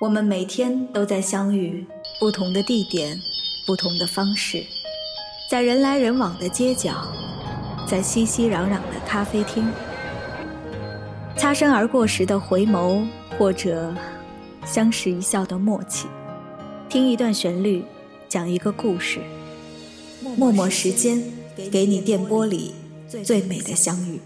我们每天都在相遇，不同的地点，不同的方式，在人来人往的街角，在熙熙攘攘的咖啡厅，擦身而过时的回眸，或者相视一笑的默契，听一段旋律，讲一个故事，默默时间，给你电波里最美的相遇。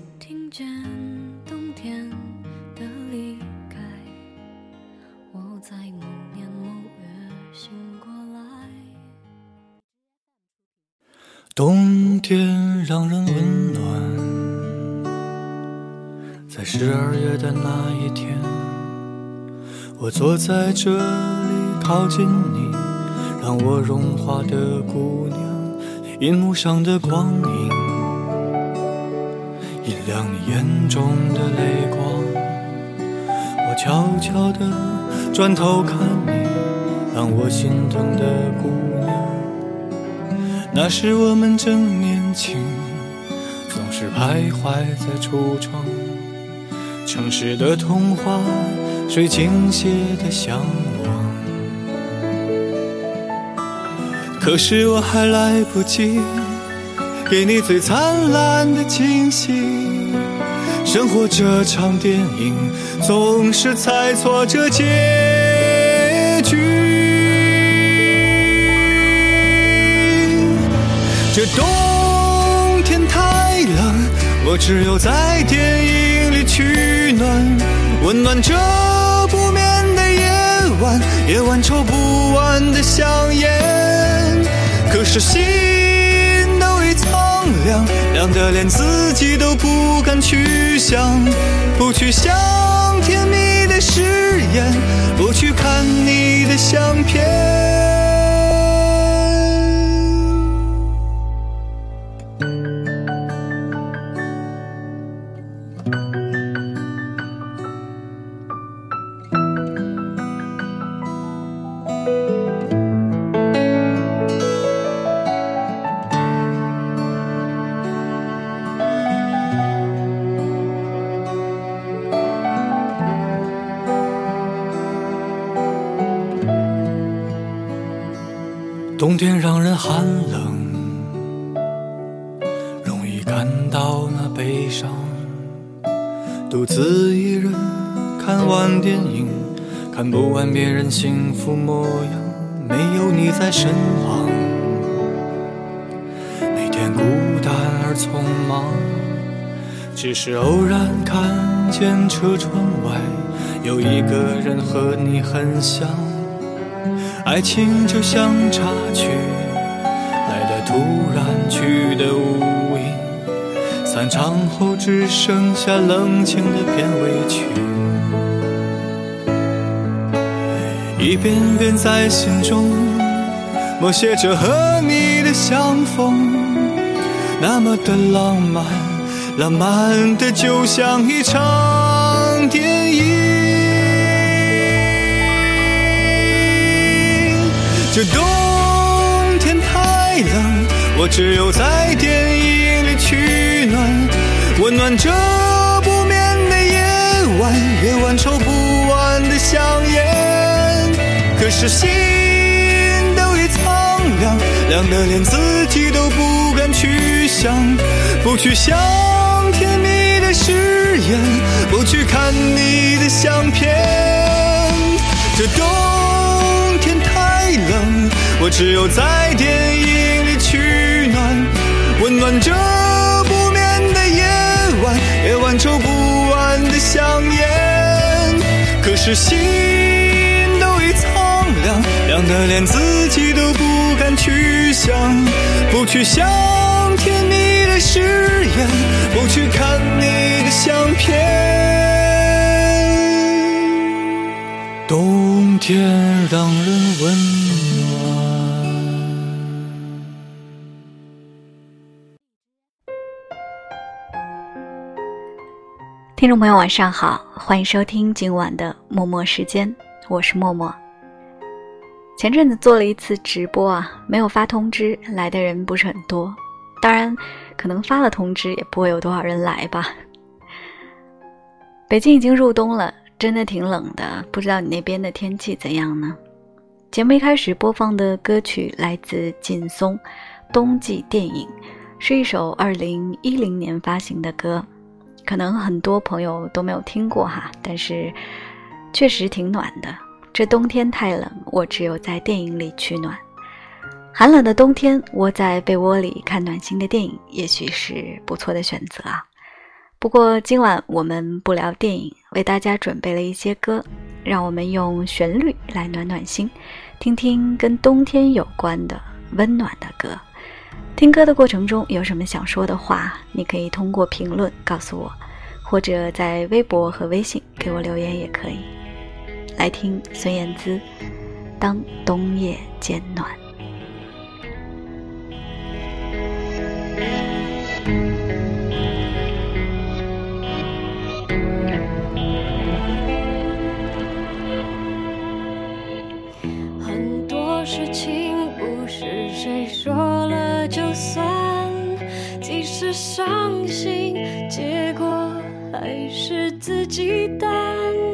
冬天让人温暖，在十二月的那一天，我坐在这里靠近你，让我融化的姑娘，银幕上的光影，引亮你眼中的泪光。我悄悄地转头看你，让我心疼的姑娘。那时我们正年轻，总是徘徊在橱窗，城市的童话，谁惊写的向往？可是我还来不及给你最灿烂的惊喜，生活这场电影总是猜错这结局。这冬天太冷，我只有在电影里取暖，温暖这不眠的夜晚，夜晚抽不完的香烟。可是心都已苍凉，凉得连自己都不敢去想，不去想甜蜜的誓言，不去看你的相片。看别人幸福模样，没有你在身旁，每天孤单而匆忙。只是偶然看见车窗外有一个人和你很像。爱情就像插曲，来的突然，去的无影。散场后只剩下冷清的片尾曲，一遍遍在心中默写着和你的相逢，那么的浪漫，浪漫的就像一场电影。这冬天太冷，我只有在电影里取暖，温暖这不眠的夜晚，夜晚抽不完的香烟。可是心都已苍凉，凉得连自己都不敢去想，不去想甜蜜的誓言，不去看你的相片。这冬天太。冷，我只有在电影里取暖，温暖这不眠的夜晚，夜晚抽不完的香烟。可是心凉，凉得连自己都不敢去想，不去想甜蜜的誓言，不去看你的相片。冬天让人温暖。听众朋友，晚上好，欢迎收听今晚的默默时间，我是默默。前阵子做了一次直播啊，没有发通知，来的人不是很多。当然，可能发了通知，也不会有多少人来吧。北京已经入冬了。真的挺冷的，不知道你那边的天气怎样呢？节目一开始播放的歌曲来自劲松，《冬季电影》，是一首二零一零年发行的歌，可能很多朋友都没有听过哈，但是确实挺暖的。这冬天太冷，我只有在电影里取暖。寒冷的冬天，窝在被窝里看暖心的电影，也许是不错的选择啊。不过今晚我们不聊电影，为大家准备了一些歌，让我们用旋律来暖暖心，听听跟冬天有关的温暖的歌。听歌的过程中有什么想说的话，你可以通过评论告诉我，或者在微博和微信给我留言也可以。来听孙燕姿当冬夜渐暖。很多事情不是谁说了就算即使伤心结果还是自己担。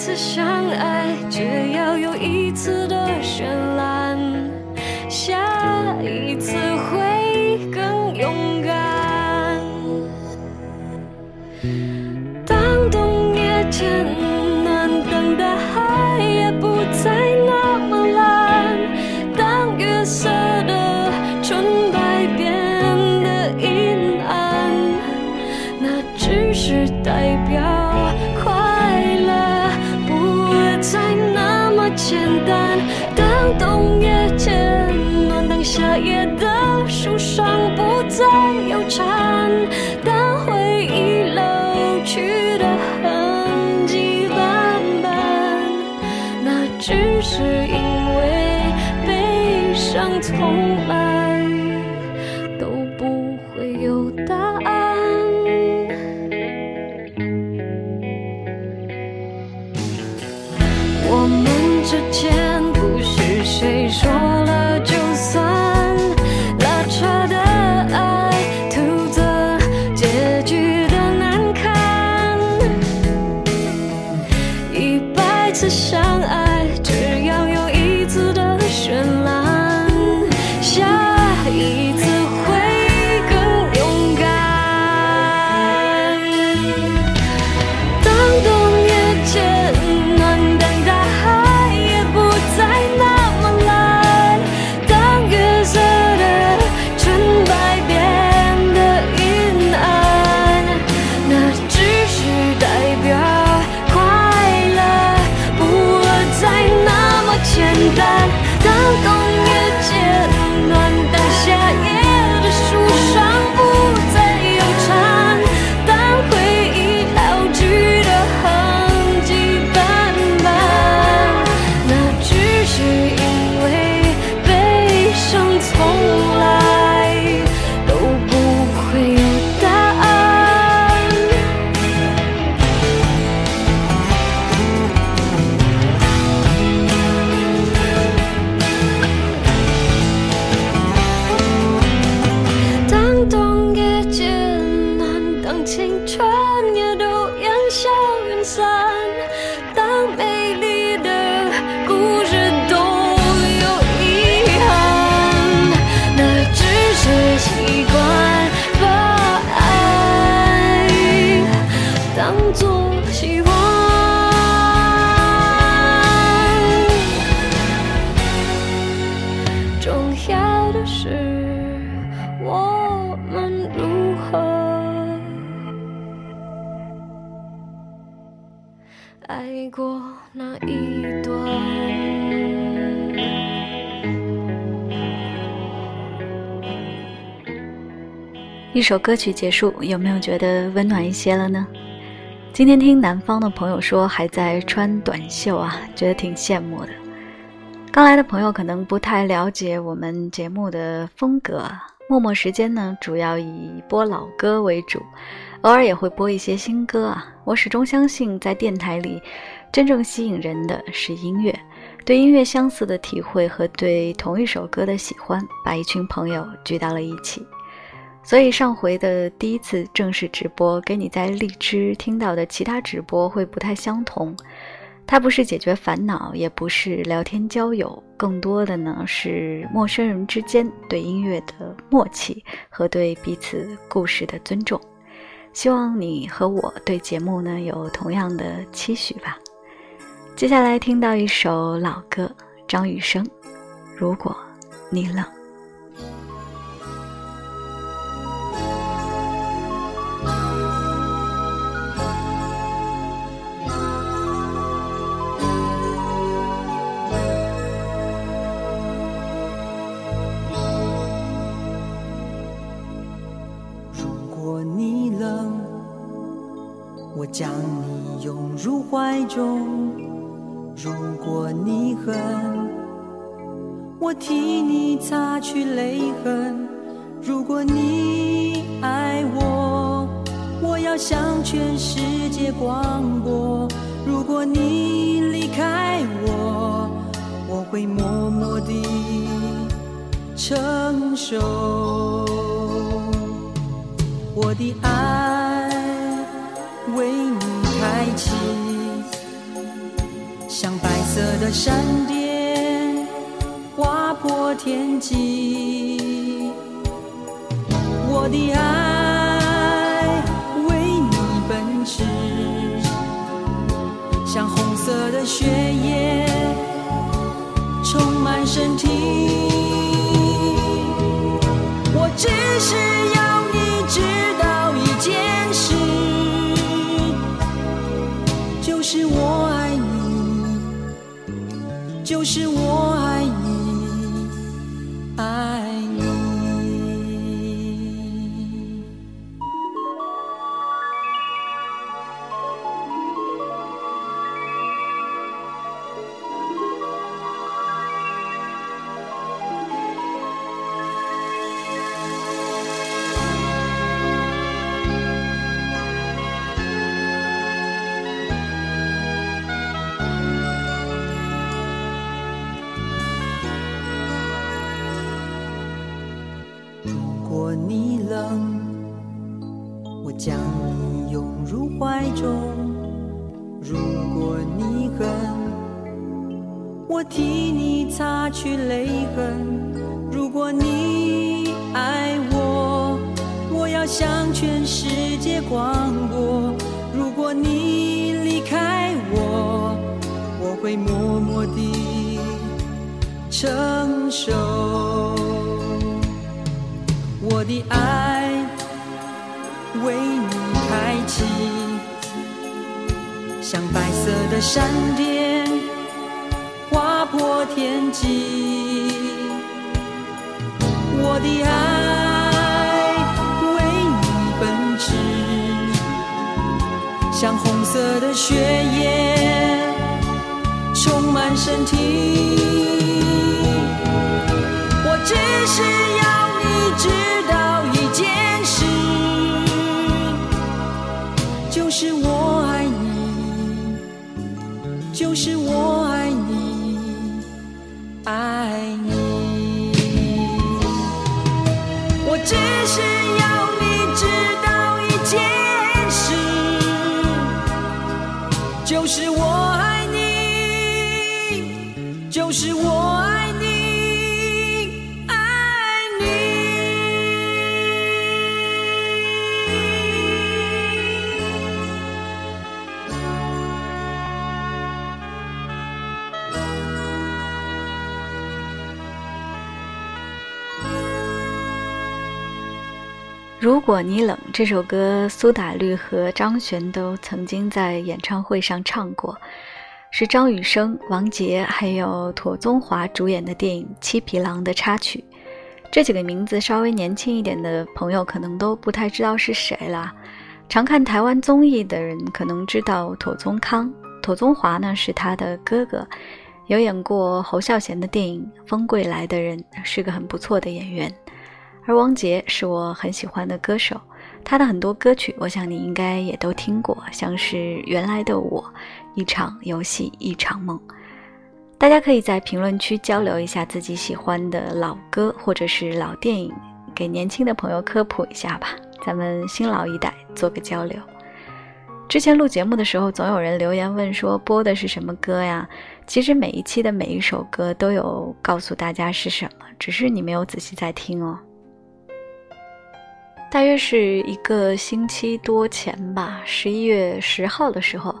次相爱，只要有一次的绚烂，一首歌曲结束，有没有觉得温暖一些了呢？今天听南方的朋友说还在穿短袖啊，觉得挺羡慕的。刚来的朋友可能不太了解我们节目的风格，默默时间呢主要以播老歌为主，偶尔也会播一些新歌啊。我始终相信，在电台里，真正吸引人的是音乐，对音乐相似的体会和对同一首歌的喜欢，把一群朋友聚到了一起。所以上回的第一次正式直播，跟你在荔枝听到的其他直播会不太相同。它不是解决烦恼，也不是聊天交友，更多的呢是陌生人之间对音乐的默契和对彼此故事的尊重。希望你和我对节目呢有同样的期许吧。接下来听到一首老歌，张雨生，《如果你冷》。将你拥入怀中，如果你恨，我替你擦去泪痕；如果你爱我，我要向全世界广播；如果你离开我，我会默默地承受。我的爱的闪电划破天际，我的爱为你奔驰，像红色的血液充满身体。我只是要就是我。承受。我的爱为你开启，像白色的闪电划。破天际，我的爱为你奔驰，像红色的血液充满身体。只是要你知道一件事，就是我爱你，就是我爱你。爱你，我只是要你知道一件事，就是我爱你，就是我爱。如果你冷这首歌，苏打绿和张悬都曾经在演唱会上唱过，是张雨生、王杰还有妥宗华主演的电影《七匹狼》的插曲。这几个名字稍微年轻一点的朋友可能都不太知道是谁了。常看台湾综艺的人可能知道妥宗康，妥宗华呢是他的哥哥，有演过侯孝贤的电影《风归来的人》，是个很不错的演员。而王杰是我很喜欢的歌手，他的很多歌曲，我想你应该也都听过，像是《原来的我》《一场游戏一场梦》。大家可以在评论区交流一下自己喜欢的老歌或者是老电影，给年轻的朋友科普一下吧。咱们新老一代做个交流。之前录节目的时候，总有人留言问说播的是什么歌呀？其实每一期的每一首歌都有告诉大家是什么，只是你没有仔细在听哦。大约是一个星期多前吧，十一月十号的时候，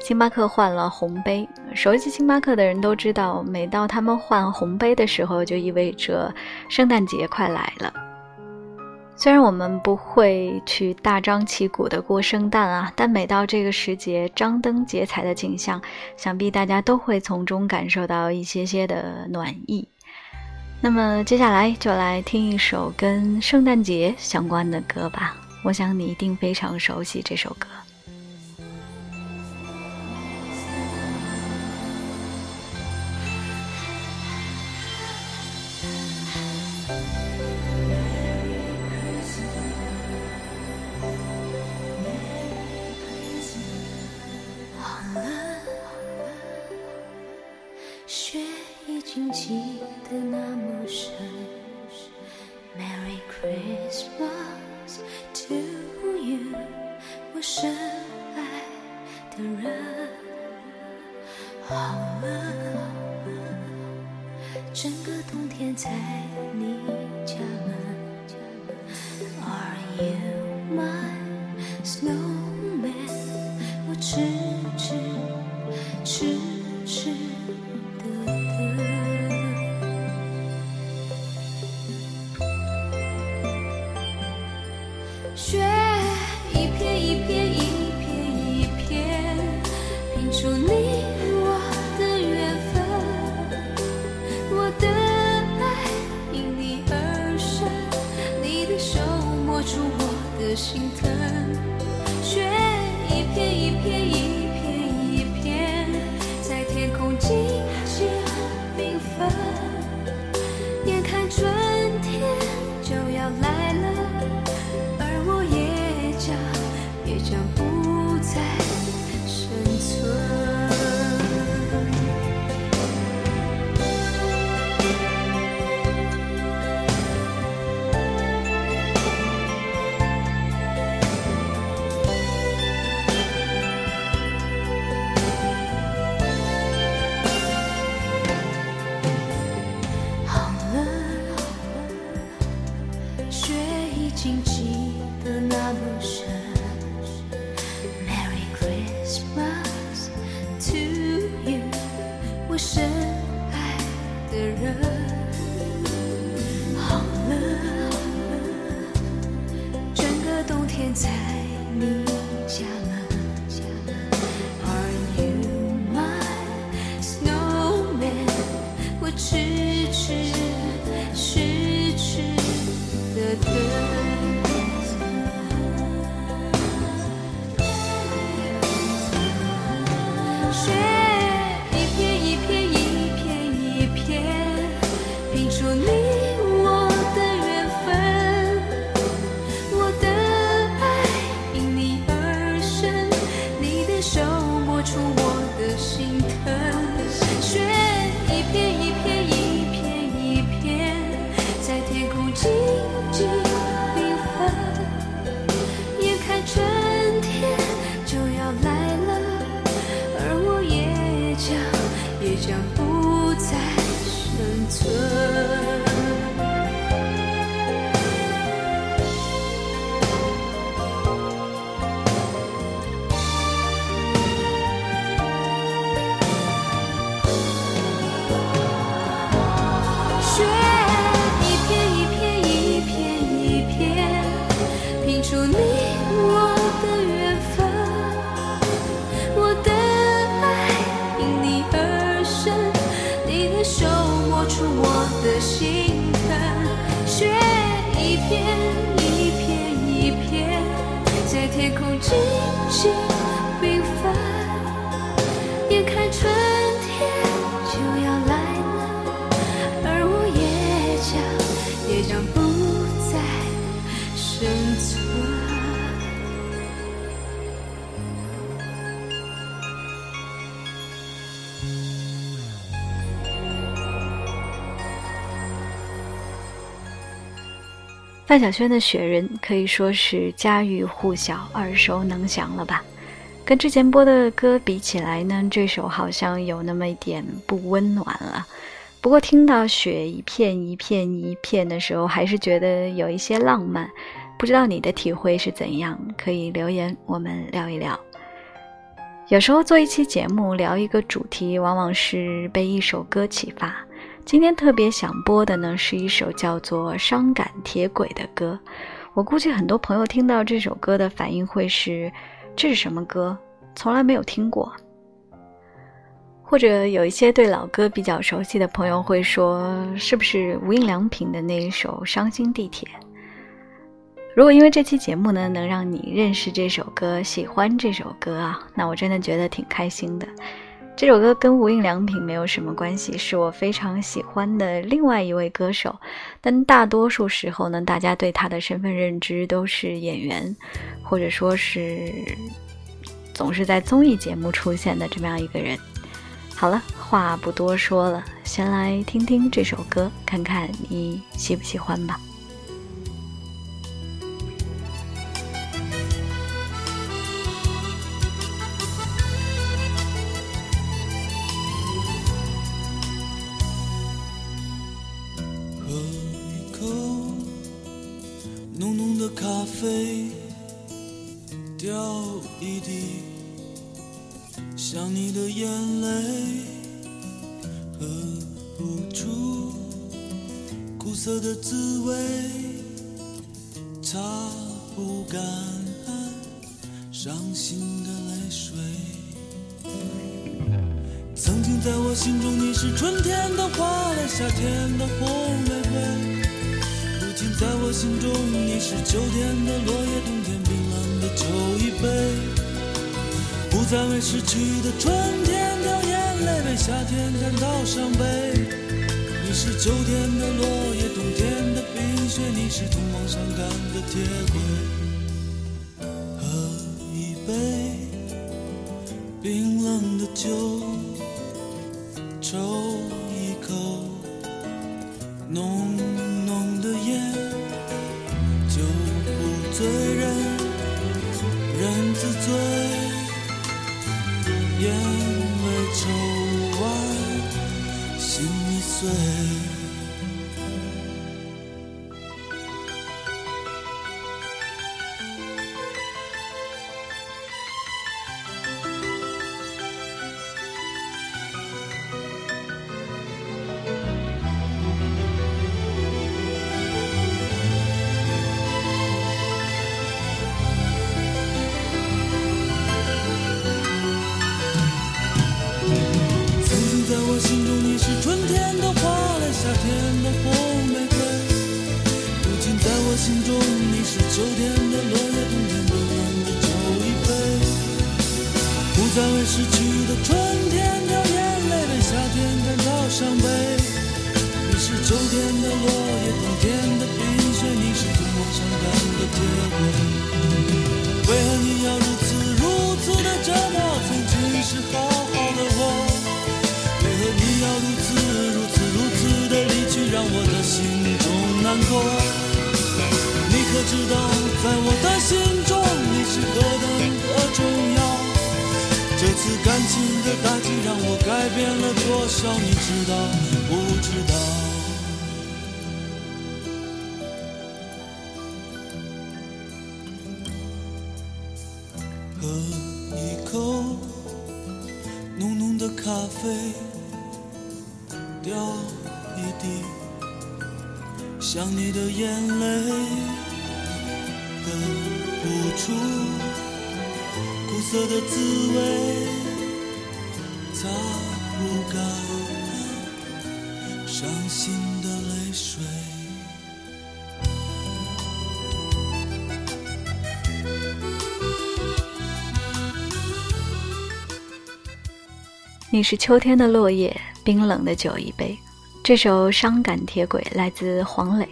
星巴克换了红杯。熟悉星巴克的人都知道，每到他们换红杯的时候，就意味着圣诞节快来了。虽然我们不会去大张旗鼓的过圣诞啊，但每到这个时节，张灯结彩的景象，想必大家都会从中感受到一些些的暖意。那么接下来就来听一首跟圣诞节相关的歌吧，我想你一定非常熟悉这首歌。雪一片一片一片一片，拼出你我的缘分。我的爱因你而生，你的手摸出我的心。竟记得那么深。范晓萱的《雪人》可以说是家喻户晓、耳熟能详了吧？跟之前播的歌比起来呢，这首好像有那么一点不温暖了。不过听到雪一片一片一片的时候，还是觉得有一些浪漫。不知道你的体会是怎样？可以留言，我们聊一聊。有时候做一期节目，聊一个主题，往往是被一首歌启发。今天特别想播的呢，是一首叫做《伤感铁轨》的歌。我估计很多朋友听到这首歌的反应会是：这是什么歌？从来没有听过。或者有一些对老歌比较熟悉的朋友会说：是不是无印良品的那一首《伤心地铁》？如果因为这期节目呢，能让你认识这首歌、喜欢这首歌啊，那我真的觉得挺开心的。这首歌跟无印良品没有什么关系，是我非常喜欢的另外一位歌手。但大多数时候呢，大家对他的身份认知都是演员，或者说是总是在综艺节目出现的这么样一个人。好了，话不多说了，先来听听这首歌，看看你喜不喜欢吧。浓浓的咖啡掉一滴，想你的眼泪喝不出，苦涩的滋味擦不干，伤心的泪水。曾经在我心中，你是春天的花蕾，夏天的红玫瑰。在我心中，你是秋天的落叶，冬天冰冷的酒一杯。不再为逝去的春天掉眼泪，为夏天感到伤悲。你是秋天的落叶，冬天的冰雪，你是通往伤感的铁轨。喝一杯冰冷的酒，抽一口浓醉人，人自醉，烟未抽完，心已碎。伤悲。你是秋天的落叶，冬天的冰雪，你是通往伤感的铁轨。为何你要如此如此的折磨曾经是好好的我？为何你要如此如此如此的离去，让我的心中难过？你可知道，在我的心中，你是何等？次感情的打击让我改变了多少？你知道不知道？喝一口浓浓的咖啡，掉一滴想你的眼泪，喝不出。苦涩的滋味，伤心的泪水。你是秋天的落叶，冰冷的酒一杯。这首《伤感铁轨》来自黄磊。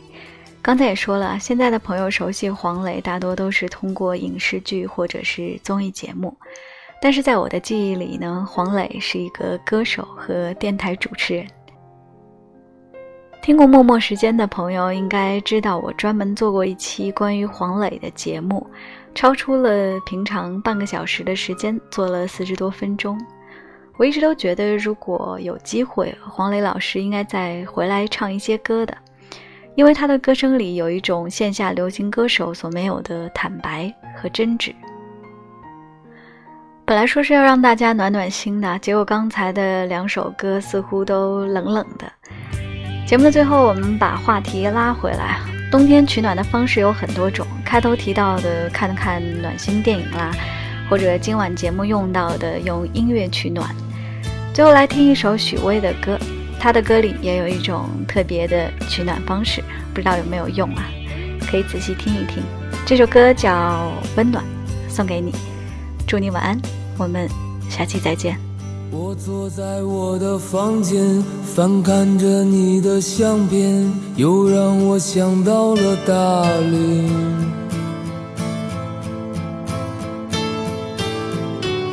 刚才也说了，现在的朋友熟悉黄磊，大多都是通过影视剧或者是综艺节目。但是在我的记忆里呢，黄磊是一个歌手和电台主持人。听过默默时间的朋友应该知道，我专门做过一期关于黄磊的节目，超出了平常半个小时的时间，做了四十多分钟。我一直都觉得，如果有机会，黄磊老师应该再回来唱一些歌的，因为他的歌声里有一种线下流行歌手所没有的坦白和真挚。本来说是要让大家暖暖心的，结果刚才的两首歌似乎都冷冷的。节目的最后，我们把话题拉回来。冬天取暖的方式有很多种，开头提到的看看暖心电影啦，或者今晚节目用到的用音乐取暖。最后来听一首许巍的歌，他的歌里也有一种特别的取暖方式，不知道有没有用啊？可以仔细听一听。这首歌叫《温暖》，送给你，祝你晚安，我们下期再见。我坐在我的房间，翻看着你的相片，又让我想到了大理。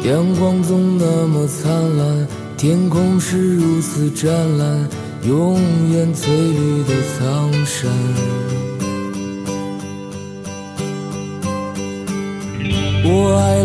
阳光总那么灿烂，天空是如此湛蓝，永远翠绿的苍山。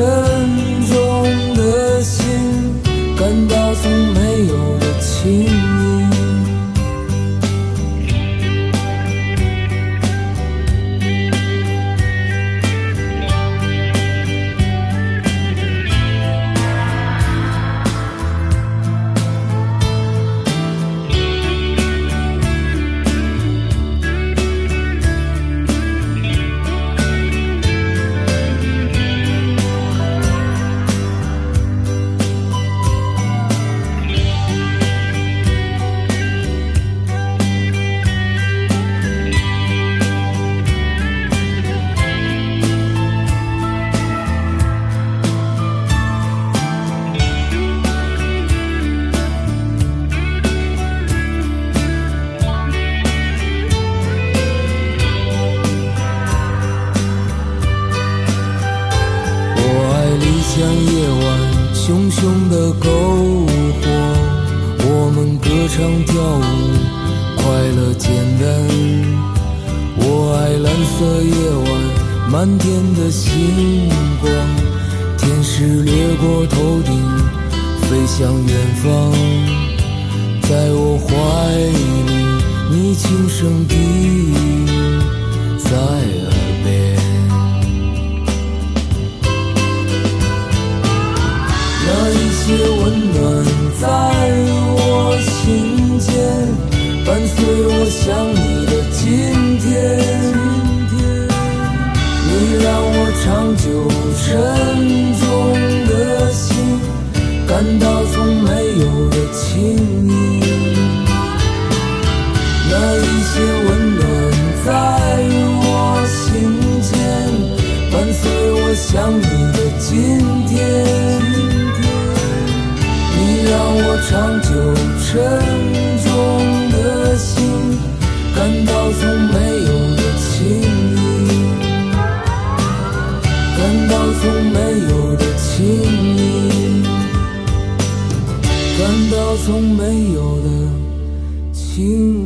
久想你的今天。你让我长久沉重的心感到从没有的轻盈，那一些温暖在我心间，伴随我想你的今天。你让我长久沉到从没有的轻。从没有的亲密，感到从没有的亲密。